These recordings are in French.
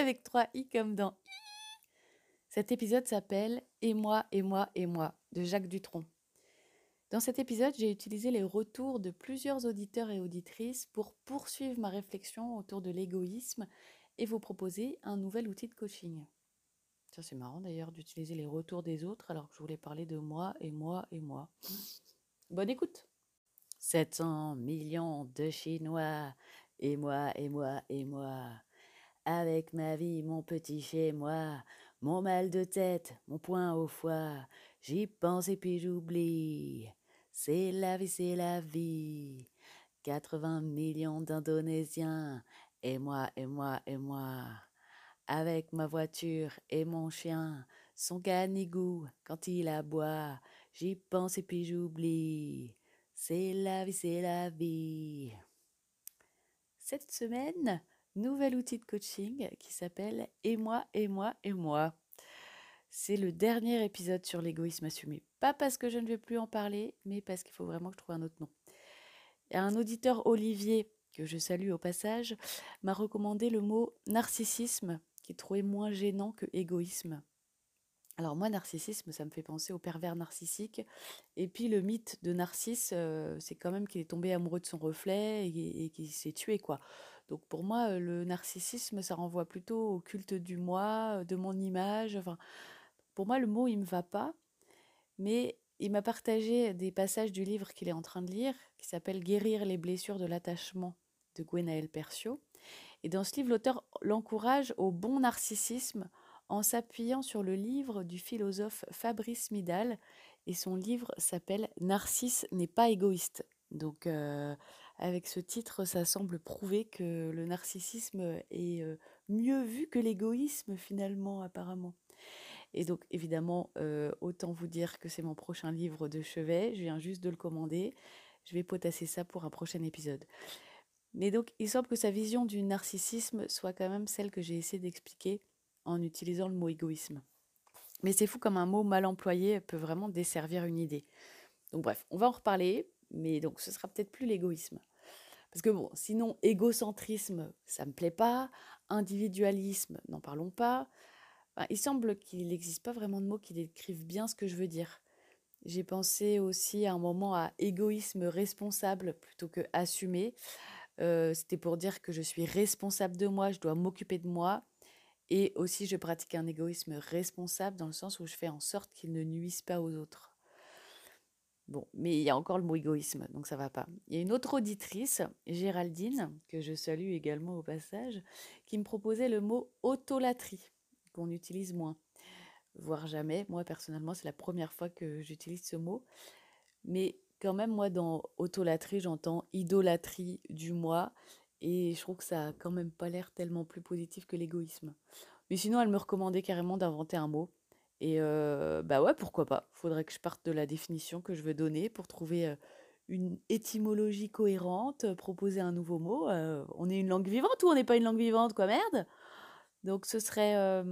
avec 3 i comme dans i. Cet épisode s'appelle Et moi, et moi, et moi de Jacques Dutronc. Dans cet épisode, j'ai utilisé les retours de plusieurs auditeurs et auditrices pour poursuivre ma réflexion autour de l'égoïsme et vous proposer un nouvel outil de coaching. Ça, c'est marrant d'ailleurs d'utiliser les retours des autres alors que je voulais parler de moi et moi et moi. Bonne écoute 700 millions de Chinois, et moi, et moi, et moi. Avec ma vie, mon petit chez moi, mon mal de tête, mon poing au foie, j'y pense et puis j'oublie. C'est la vie, c'est la vie. 80 millions d'Indonésiens, et moi, et moi, et moi. Avec ma voiture et mon chien, son canigou quand il aboie, j'y pense et puis j'oublie. C'est la vie, c'est la vie. Cette semaine, nouvel outil de coaching qui s'appelle Et moi, et moi, et moi. C'est le dernier épisode sur l'égoïsme assumé. Pas parce que je ne vais plus en parler, mais parce qu'il faut vraiment que je trouve un autre nom. Un auditeur Olivier, que je salue au passage, m'a recommandé le mot narcissisme, qui trouvait moins gênant que égoïsme. Alors moi, narcissisme, ça me fait penser au pervers narcissique. Et puis le mythe de Narcisse, euh, c'est quand même qu'il est tombé amoureux de son reflet et, qu'il s'est tué, quoi. Donc pour moi, euh, le narcissisme, ça renvoie plutôt au culte du moi, euh, de mon image. Enfin, pour moi, le mot, il me va pas. Mais il m'a partagé des passages du livre qu'il est en train de lire, qui s'appelle Guérir les blessures de l'attachement de Gwenaël Percio. Et dans ce livre, l'auteur l'encourage au bon narcissisme en s'appuyant sur le livre du philosophe Fabrice Midal. Et son livre s'appelle Narcisse n'est pas égoïste. Donc, euh, avec ce titre, ça semble prouver que le narcissisme est mieux vu que l'égoïsme, finalement, apparemment. Et donc, évidemment, autant vous dire que c'est mon prochain livre de chevet. Je viens juste de le commander. Je vais potasser ça pour un prochain épisode. Mais donc, il semble que sa vision du narcissisme soit quand même celle que j'ai essayé d'expliquer en utilisant le mot égoïsme. Mais c'est fou comme un mot mal employé peut vraiment desservir une idée. Donc bref, on va en reparler, mais donc ce sera peut-être plus l'égoïsme. Parce que bon, sinon, égocentrisme, ça me plaît pas. Individualisme, n'en parlons pas. il semble qu'il n'existe pas vraiment de mots qui décrivent bien ce que je veux dire. J'ai pensé aussi à un moment à égoïsme responsable plutôt que assumé. Euh, c'était pour dire que je suis responsable de moi, je dois m'occuper de moi. Et aussi, je pratique un égoïsme responsable dans le sens où je fais en sorte qu'il ne nuise pas aux autres. Bon, mais il y a encore le mot égoïsme, donc ça va pas. Il y a une autre auditrice, Géraldine, que je salue également au passage, qui me proposait le mot autolatrie, qu'on utilise moins, voire jamais. Moi, personnellement, c'est la première fois que j'utilise ce mot. Mais quand même, moi, dans autolatrie, j'entends idolâtrie du moi et je trouve que ça a quand même pas l'air tellement plus positif que l'égoïsme. Mais sinon, elle me recommandait carrément d'inventer un mot. Et bah ouais, pourquoi pas. Faudrait que je parte de la définition que je veux donner pour trouver une étymologie cohérente, proposer un nouveau mot. on est une langue vivante ou on n'est pas une langue vivante, quoi, merde? Donc ce serait...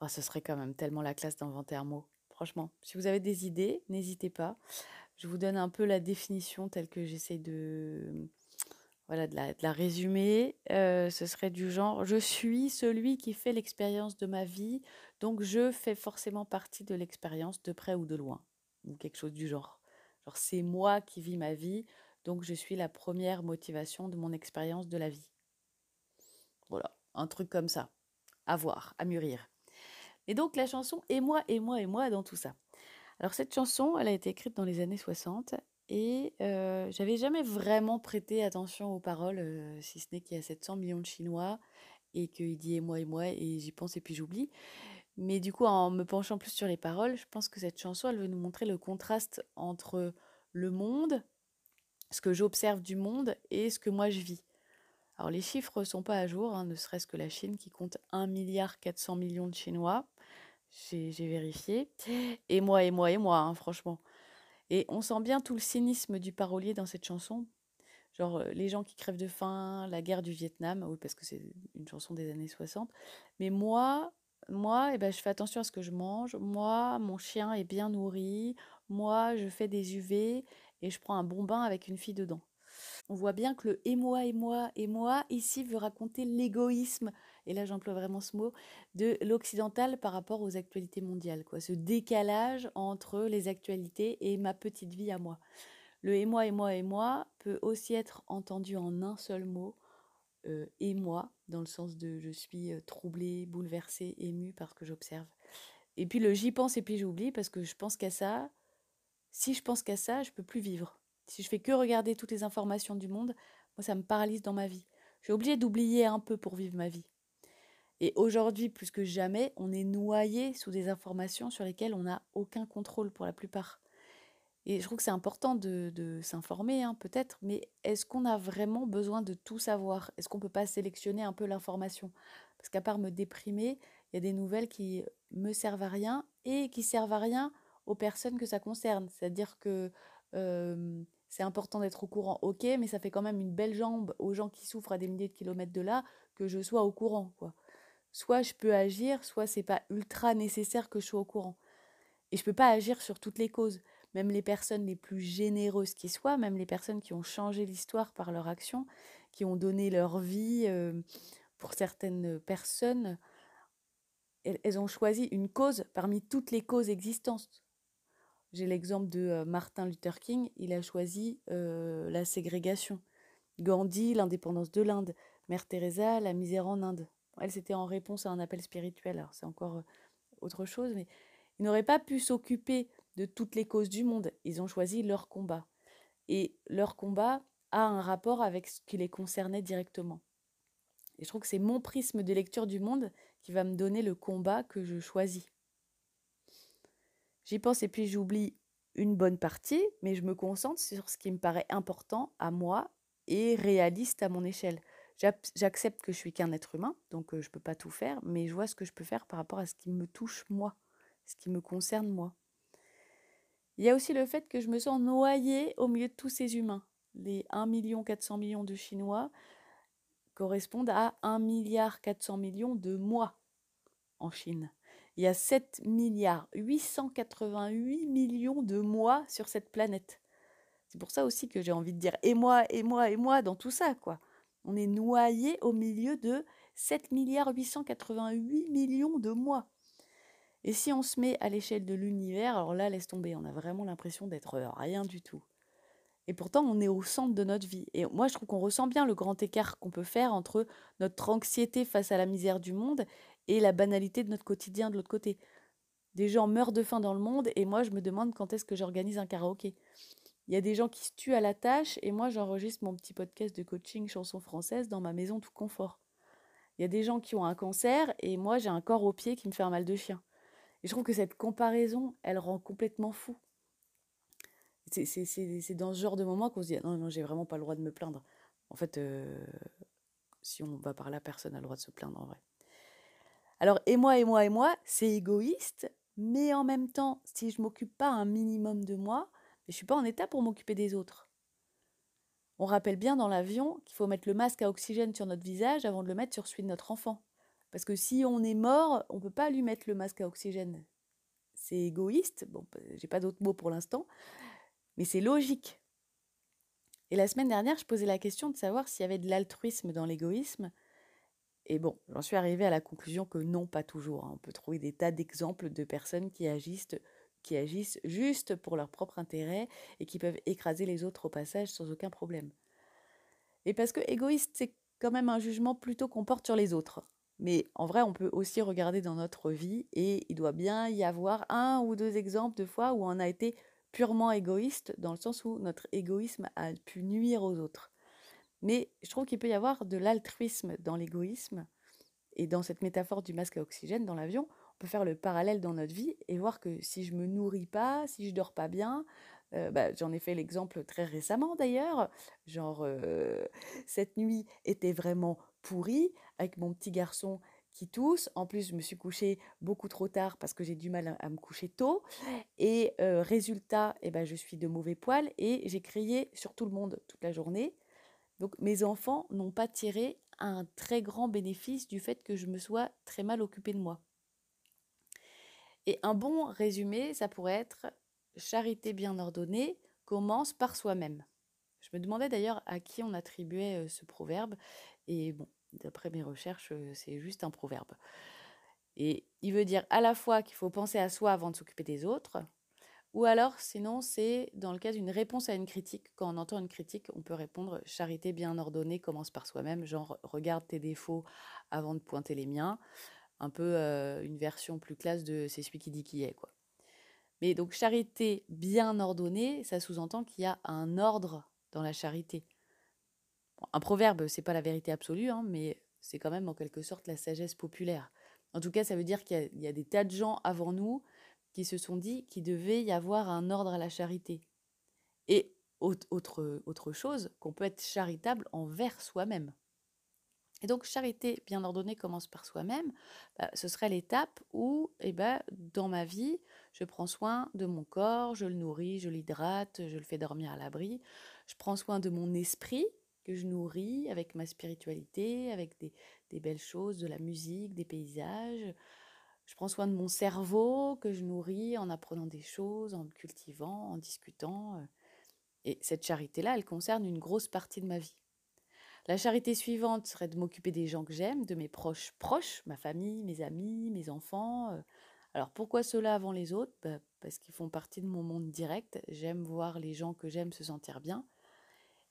Oh, ce serait quand même tellement la classe d'inventer un mot. Franchement, si vous avez des idées, n'hésitez pas. Je vous donne un peu la définition telle que j'essaie de voilà, de la, résumer, euh, ce serait du genre je suis celui qui fait l'expérience de ma vie, donc je fais forcément partie de l'expérience de près ou de loin, ou quelque chose du genre. Genre c'est moi qui vis ma vie, donc je suis la première motivation de mon expérience de la vie. Voilà, un truc comme ça, à voir, à mûrir. Et donc la chanson Et moi, et moi, et moi dans tout ça. Alors cette chanson, elle a été écrite dans les années 60 et j'avais jamais vraiment prêté attention aux paroles, si ce n'est qu'il y a 700 millions de Chinois et qu'il dit: «Et moi, et moi» et j'y pense et puis j'oublie. Mais du coup, en me penchant plus sur les paroles, je pense que cette chanson, elle veut nous montrer le contraste entre le monde, ce que j'observe du monde et ce que moi je vis. Alors les chiffres ne sont pas à jour, hein, ne serait-ce que la Chine qui compte 1 milliard 400 millions de Chinois. J'ai vérifié. Et moi, et moi, et moi, hein, franchement. Et on sent bien tout le cynisme du parolier dans cette chanson. Genre euh, les gens qui crèvent de faim, la guerre du Vietnam, oui, parce que c'est une chanson des années 60. Mais moi, moi, eh ben, je fais attention à ce que je mange. Moi, mon chien est bien nourri. Moi, je fais des UV et je prends un bon bain avec une fille dedans. On voit bien que le et moi, et moi, et moi, ici, veut raconter l'égoïsme, et là j'emploie vraiment ce mot, de l'occidental par rapport aux actualités mondiales. Quoi. Ce décalage entre les actualités et ma petite vie à moi. Le et moi, et moi, et moi peut aussi être entendu en un seul mot, euh, et moi, dans le sens de je suis euh, troublée, bouleversée, émue par ce que j'observe. Et puis le j'y pense et puis j'oublie parce que je pense qu'à ça. Si je pense qu'à ça, je peux plus vivre. Si je fais que regarder toutes les informations du monde, moi, ça me paralyse dans ma vie. J'ai obligé d'oublier un peu pour vivre ma vie. Et aujourd'hui, plus que jamais, on est noyé sous des informations sur lesquelles on n'a aucun contrôle pour la plupart. Et je trouve que c'est important de, s'informer, hein, peut-être, mais est-ce qu'on a vraiment besoin de tout savoir? Est-ce qu'on ne peut pas sélectionner un peu l'information? Parce qu'à part me déprimer, il y a des nouvelles qui me servent à rien et qui servent à rien aux personnes que ça concerne. C'est-à-dire que c'est important d'être au courant, ok, mais ça fait quand même une belle jambe aux gens qui souffrent à des milliers de kilomètres de là que je sois au courant, quoi. Soit je peux agir, soit c'est pas ultra nécessaire que je sois au courant. Et je peux pas agir sur toutes les causes. Même les personnes les plus généreuses qui soient, même les personnes qui ont changé l'histoire par leur action, qui ont donné leur vie pour certaines personnes, elles ont choisi une cause parmi toutes les causes existantes. J'ai l'exemple de euh, Martin Luther King, il a choisi euh, la ségrégation. Gandhi, l'indépendance de l'Inde. Mère Teresa, la misère en Inde. Elle, c'était en réponse à un appel spirituel. Alors, c'est encore euh, autre chose, mais ils n'auraient pas pu s'occuper de toutes les causes du monde. Ils ont choisi leur combat. Et leur combat a un rapport avec ce qui les concernait directement. Et je trouve que c'est mon prisme de lecture du monde qui va me donner le combat que je choisis. J'y pense et puis j'oublie une bonne partie, mais je me concentre sur ce qui me paraît important à moi et réaliste à mon échelle. J'accepte que je suis qu'un être humain, donc je ne peux pas tout faire, mais je vois ce que je peux faire par rapport à ce qui me touche moi, ce qui me concerne moi. Il y a aussi le fait que je me sens noyée au milieu de tous ces humains. Les 1 400 millions de Chinois correspondent à 1 milliard 400 millions de moi en Chine. Il y a 7 milliards 888 millions de moi sur cette planète. C'est pour ça aussi que j'ai envie de dire et moi, et moi, et moi dans tout ça, quoi. On est noyé au milieu de 7 milliards 888 millions de moi. Et si on se met à l'échelle de l'univers, alors là, laisse tomber, on a vraiment l'impression d'être rien du tout. Et pourtant, on est au centre de notre vie. Et moi, je trouve qu'on ressent bien le grand écart qu'on peut faire entre notre anxiété face à la misère du monde et la banalité de notre quotidien de l'autre côté. Des gens meurent de faim dans le monde et moi je me demande quand est-ce que j'organise un karaoké. Il y a des gens qui se tuent à la tâche et moi j'enregistre mon petit podcast de coaching chanson française dans ma maison tout confort. Il y a des gens qui ont un cancer et moi j'ai un corps au pied qui me fait un mal de chien. Et je trouve que cette comparaison, elle rend complètement fou. C'est dans ce genre de moment qu'on se dit non, non, j'ai vraiment pas le droit de me plaindre. En fait, euh, si on va par là, personne n'a le droit de se plaindre en vrai. Alors, et moi, et moi, et moi, c'est égoïste, mais en même temps, si je m'occupe pas un minimum de moi, je suis pas en état pour m'occuper des autres. On rappelle bien dans l'avion qu'il faut mettre le masque à oxygène sur notre visage avant de le mettre sur celui de notre enfant. Parce que si on est mort, on ne peut pas lui mettre le masque à oxygène. C'est égoïste, bon, j'ai pas d'autres mots pour l'instant, mais c'est logique. Et la semaine dernière, je posais la question de savoir s'il y avait de l'altruisme dans l'égoïsme. Et bon, j'en suis arrivée à la conclusion que non, pas toujours. Hein. On peut trouver des tas d'exemples de personnes qui agissent, qui agissent juste pour leur propre intérêt et qui peuvent écraser les autres au passage sans aucun problème. Et parce que égoïste, c'est quand même un jugement plutôt qu'on porte sur les autres. Mais en vrai, on peut aussi regarder dans notre vie et il doit bien y avoir un ou deux exemples de fois où on a été purement égoïste, dans le sens où notre égoïsme a pu nuire aux autres. Mais je trouve qu'il peut y avoir de l'altruisme dans l'égoïsme. Et dans cette métaphore du masque à oxygène dans l'avion, on peut faire le parallèle dans notre vie et voir que si je me nourris pas, si je dors pas bien, bah, j'en ai fait l'exemple très récemment d'ailleurs. Genre, cette nuit était vraiment pourrie avec mon petit garçon qui tousse. En plus, je me suis couchée beaucoup trop tard parce que j'ai du mal à, me coucher tôt. Et résultat, eh ben, je suis de mauvais poil et j'ai crié sur tout le monde toute la journée. Donc mes enfants n'ont pas tiré un très grand bénéfice du fait que je me sois très mal occupée de moi. Et un bon résumé, ça pourrait être charité bien ordonnée commence par soi-même. Je me demandais d'ailleurs à qui on attribuait ce proverbe. Et bon, d'après mes recherches, c'est juste un proverbe. Et il veut dire à la fois qu'il faut penser à soi avant de s'occuper des autres, ou alors sinon c'est dans le cas d'une réponse à une critique. Quand on entend une critique, on peut répondre charité bien ordonnée commence par soi-même, genre regarde tes défauts avant de pointer les miens. Un peu une version plus classe de c'est celui qui dit qui est, quoi. Mais donc charité bien ordonnée, ça sous-entend qu'il y a un ordre dans la charité. un proverbe, c'est pas la vérité absolue, hein, mais c'est quand même en quelque sorte la sagesse populaire. En tout cas, ça veut dire qu'il y, a des tas de gens avant nous qui se sont dit qu'il devait y avoir un ordre à la charité. Et autre, autre chose, qu'on peut être charitable envers soi-même. Et donc, charité bien ordonnée commence par soi-même. Bah, ce serait l'étape où, eh ben, dans ma vie, je prends soin de mon corps, je le nourris, je l'hydrate, je le fais dormir à l'abri. Je prends soin de mon esprit que je nourris avec ma spiritualité, avec des, des belles choses, de la musique, des paysages. Je prends soin de mon cerveau que je nourris en apprenant des choses, en cultivant, en discutant. Et cette charité-là, elle concerne une grosse partie de ma vie. La charité suivante serait de m'occuper des gens que j'aime, de mes proches proches, ma famille, mes amis, mes enfants. Euh. Alors pourquoi cela avant les autres? Bah, Parce qu'ils font partie de mon monde direct. J'aime voir les gens que j'aime se sentir bien.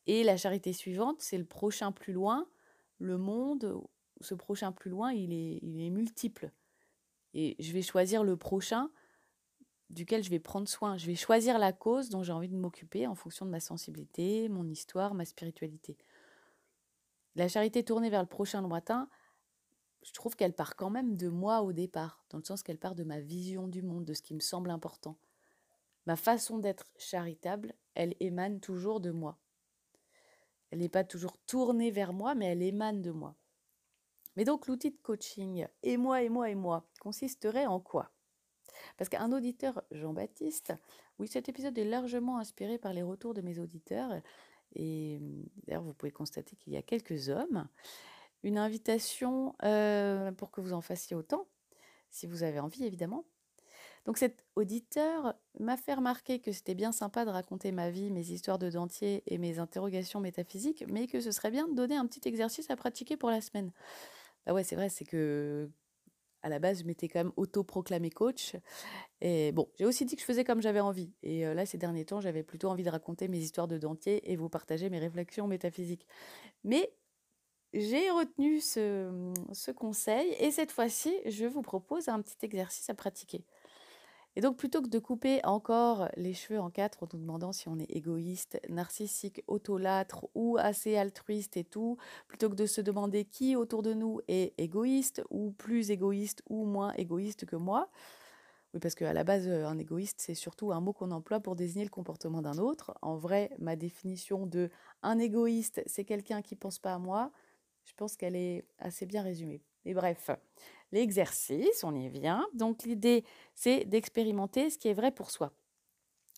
Et la charité suivante, c'est le prochain plus loin. Le monde, ce prochain plus loin, il est multiple. Et je vais choisir le prochain duquel je vais prendre soin. Je vais choisir la cause dont j'ai envie de m'occuper en fonction de ma sensibilité, mon histoire, ma spiritualité. La charité tournée vers le prochain lointain, je trouve qu'elle part quand même de moi au départ, dans le sens qu'elle part de ma vision du monde, de ce qui me semble important. Ma façon d'être charitable, elle émane toujours de moi. Elle n'est pas toujours tournée vers moi, mais elle émane de moi. Mais donc l'outil de coaching et moi, et moi, et moi consisterait en quoi? Parce qu'un auditeur, Jean-Baptiste, oui, cet épisode est largement inspiré par les retours de mes auditeurs, et d'ailleurs, vous pouvez constater qu'il y a quelques hommes. Une invitation euh, pour que vous en fassiez autant, si vous avez envie, évidemment. Donc cet auditeur m'a fait remarquer que c'était bien sympa de raconter ma vie, mes histoires de dentier et mes interrogations métaphysiques, mais que ce serait bien de donner un petit exercice à pratiquer pour la semaine. Bah ouais, c'est vrai, c'est que à la base, je m'étais quand même auto-proclamé coach. Et bon, j'ai aussi dit que je faisais comme j'avais envie. Et là, ces derniers temps, j'avais plutôt envie de raconter mes histoires de dentier et vous partager mes réflexions métaphysiques. Mais j'ai retenu ce conseil et cette fois-ci, je vous propose un petit exercice à pratiquer. Et donc, plutôt que de couper encore les cheveux en quatre en nous demandant si on est égoïste, narcissique, autolâtre ou assez altruiste et tout, plutôt que de se demander qui autour de nous est égoïste ou plus égoïste ou moins égoïste que moi, oui, parce qu'à la base, un égoïste, c'est surtout un mot qu'on emploie pour désigner le comportement d'un autre. En vrai, ma définition de un égoïste, c'est quelqu'un qui pense pas à moi, je pense qu'elle est assez bien résumée. Mais bref, l'exercice, on y vient. Donc l'idée, c'est d'expérimenter ce qui est vrai pour soi.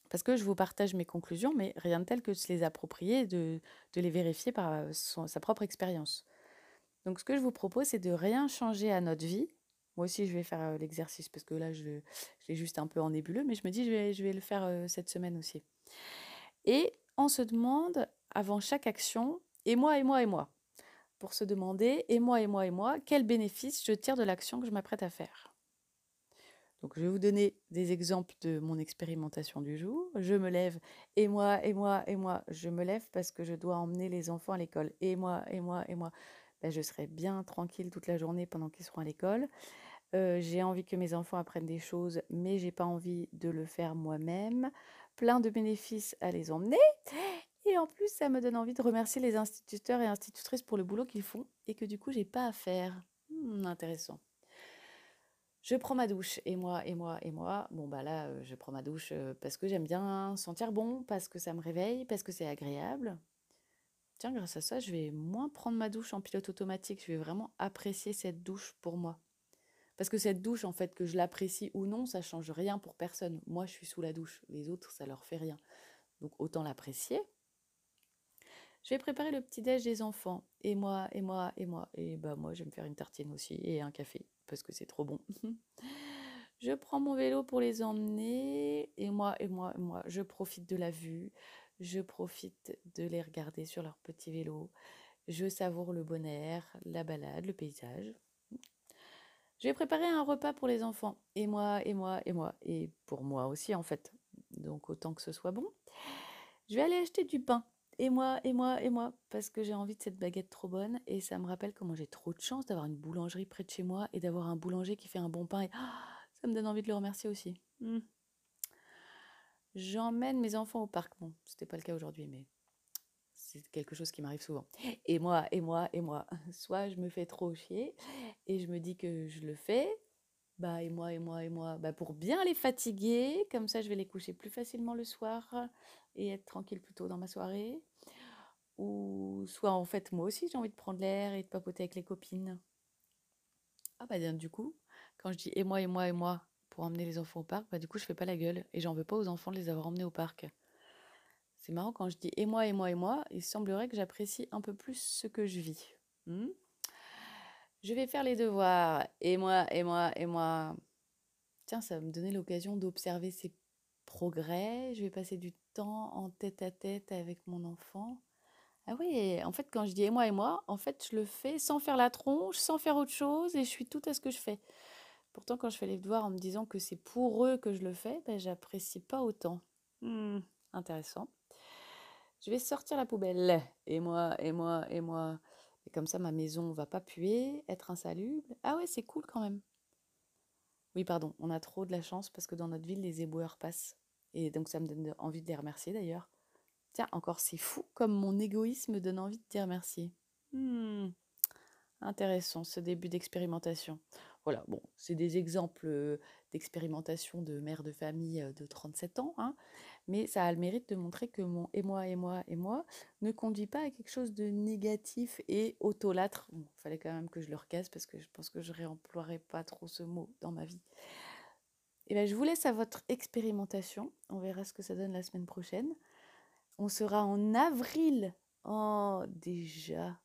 Parce que je vous partage mes conclusions, mais rien de tel que de se les approprier, de, de les vérifier par euh, sa propre expérience. Donc ce que je vous propose, c'est de rien changer à notre vie. Moi aussi, je vais faire euh, l'exercice parce que là, je, l'ai juste un peu en nébuleux, mais je me dis, je vais, je vais le faire euh, cette semaine aussi. Et on se demande, avant chaque action, et moi, et moi, et moi pour se demander, et moi, et moi, et moi, quel bénéfice je tire de l'action que je m'apprête à faire. Donc je vais vous donner des exemples de mon expérimentation du jour. Je me lève, et moi, et moi, et moi, je me lève parce que je dois emmener les enfants à l'école. Et moi, et moi, et moi, ben, je serai bien tranquille toute la journée pendant qu'ils seront à l'école. Euh, j'ai envie que mes enfants apprennent des choses, mais j'ai pas envie de le faire moi-même. Plein de bénéfices à les emmener. Et en plus, ça me donne envie de remercier les instituteurs et institutrices pour le boulot qu'ils font et que du coup, j'ai pas à faire. Hmm, intéressant. Je prends ma douche et moi, et moi, et moi. Bon, bah là, euh, je prends ma douche euh, parce que j'aime bien sentir bon, parce que ça me réveille, parce que c'est agréable. Tiens, grâce à ça, je vais moins prendre ma douche en pilote automatique. Je vais vraiment apprécier cette douche pour moi. Parce que cette douche, en fait, que je l'apprécie ou non, ça change rien pour personne. Moi, je suis sous la douche. Les autres, ça leur fait rien. Donc, autant l'apprécier. Je vais préparer le petit-déj des enfants. Et moi, et moi, et moi. Et bah, moi, je vais me faire une tartine aussi et un café parce que c'est trop bon. je prends mon vélo pour les emmener. Et moi, et moi, et moi, je profite de la vue. Je profite de les regarder sur leur petit vélo. Je savoure le bon air, la balade, le paysage. Je vais préparer un repas pour les enfants. Et moi, et moi, et moi. Et pour moi aussi, en fait. Donc, autant que ce soit bon. Je vais aller acheter du pain. Et moi, et moi, et moi. Parce que j'ai envie de cette baguette trop bonne. Et ça me rappelle comment j'ai trop de chance d'avoir une boulangerie près de chez moi et d'avoir un boulanger qui fait un bon pain. Et ah, ça me donne envie de le remercier aussi. Hmm. J'emmène mes enfants au parc. Bon, c'était pas le cas aujourd'hui, mais c'est quelque chose qui m'arrive souvent. Et moi, et moi, et moi. Soit je me fais trop chier et je me dis que je le fais. Bah, et moi, et moi, et moi. Bah, pour bien les fatiguer, comme ça je vais les coucher plus facilement le soir et être tranquille plus tôt dans ma soirée. Ou soit en fait, moi aussi j'ai envie de prendre l'air et de papoter avec les copines. Ah bah du coup, quand je dis et moi, et moi, et moi pour emmener les enfants au parc, bah du coup je fais pas la gueule et j'en veux pas aux enfants de les avoir emmenés au parc. C'est marrant quand je dis et moi, et moi, et moi, il semblerait que j'apprécie un peu plus ce que je vis. Hmm je vais faire les devoirs. Et moi, et moi, et moi. Tiens, ça va me donner l'occasion d'observer ses progrès. Je vais passer du temps en tête à tête avec mon enfant. Ah oui, en fait, quand je dis et moi, et moi, en fait, je le fais sans faire la tronche, sans faire autre chose, et je suis tout à ce que je fais. Pourtant, quand je fais les devoirs en me disant que c'est pour eux que je le fais, ben, j'apprécie pas autant. Hmm, intéressant. Je vais sortir la poubelle. Et moi, et moi, et moi. Et comme ça, ma maison va pas puer, être insalubre. Ah ouais, c'est cool quand même. Oui, pardon, on a trop de la chance parce que dans notre ville, les éboueurs passent. Et donc, ça me donne envie de les remercier d'ailleurs. Tiens, encore, c'est fou comme mon égoïsme donne envie de te remercier. Hmm. Intéressant ce début d'expérimentation. Voilà, bon, c'est des exemples d'expérimentation de mère de famille de 37 ans, hein, mais ça a le mérite de montrer que mon et moi, et moi, et moi ne conduit pas à quelque chose de négatif et autolâtre. Il fallait quand même que je le recasse parce que je pense que je ne réemploierai pas trop ce mot dans ma vie. Et bien, je vous laisse à votre expérimentation. On verra ce que ça donne la semaine prochaine. On sera en avril. Oh, déjà.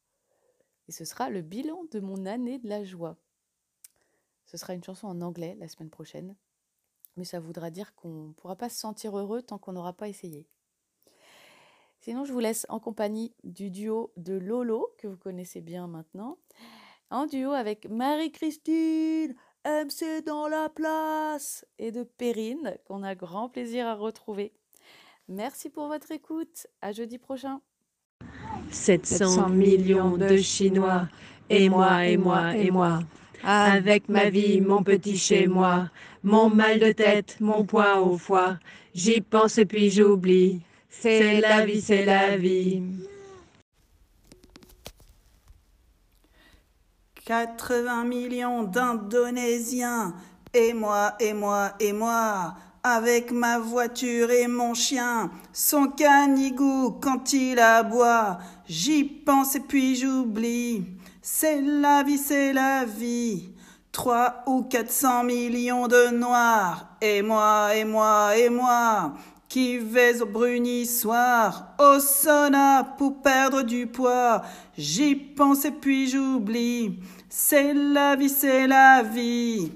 Et ce sera le bilan de mon année de la joie. Ce sera une chanson en anglais la semaine prochaine. Mais ça voudra dire qu'on ne pourra pas se sentir heureux tant qu'on n'aura pas essayé. Sinon, je vous laisse en compagnie du duo de Lolo, que vous connaissez bien maintenant, en duo avec Marie-Christine, MC dans la place, et de Perrine, qu'on a grand plaisir à retrouver. Merci pour votre écoute. À jeudi prochain. 700 millions de Chinois, et moi, et moi, et moi avec ma vie, mon petit chez moi, mon mal de tête, mon poids au foie. J'y pense et puis j'oublie. C'est la vie, c'est la vie. 80 millions d'Indonésiens, et moi, et moi, et moi, avec ma voiture et mon chien, son canigou quand il aboie, j'y pense et puis j'oublie. C'est la vie, c'est la vie. Trois ou quatre cents millions de noirs. Et moi, et moi, et moi, qui vais au brunissoir, au sauna pour perdre du poids. J'y pense et puis j'oublie. C'est la vie, c'est la vie.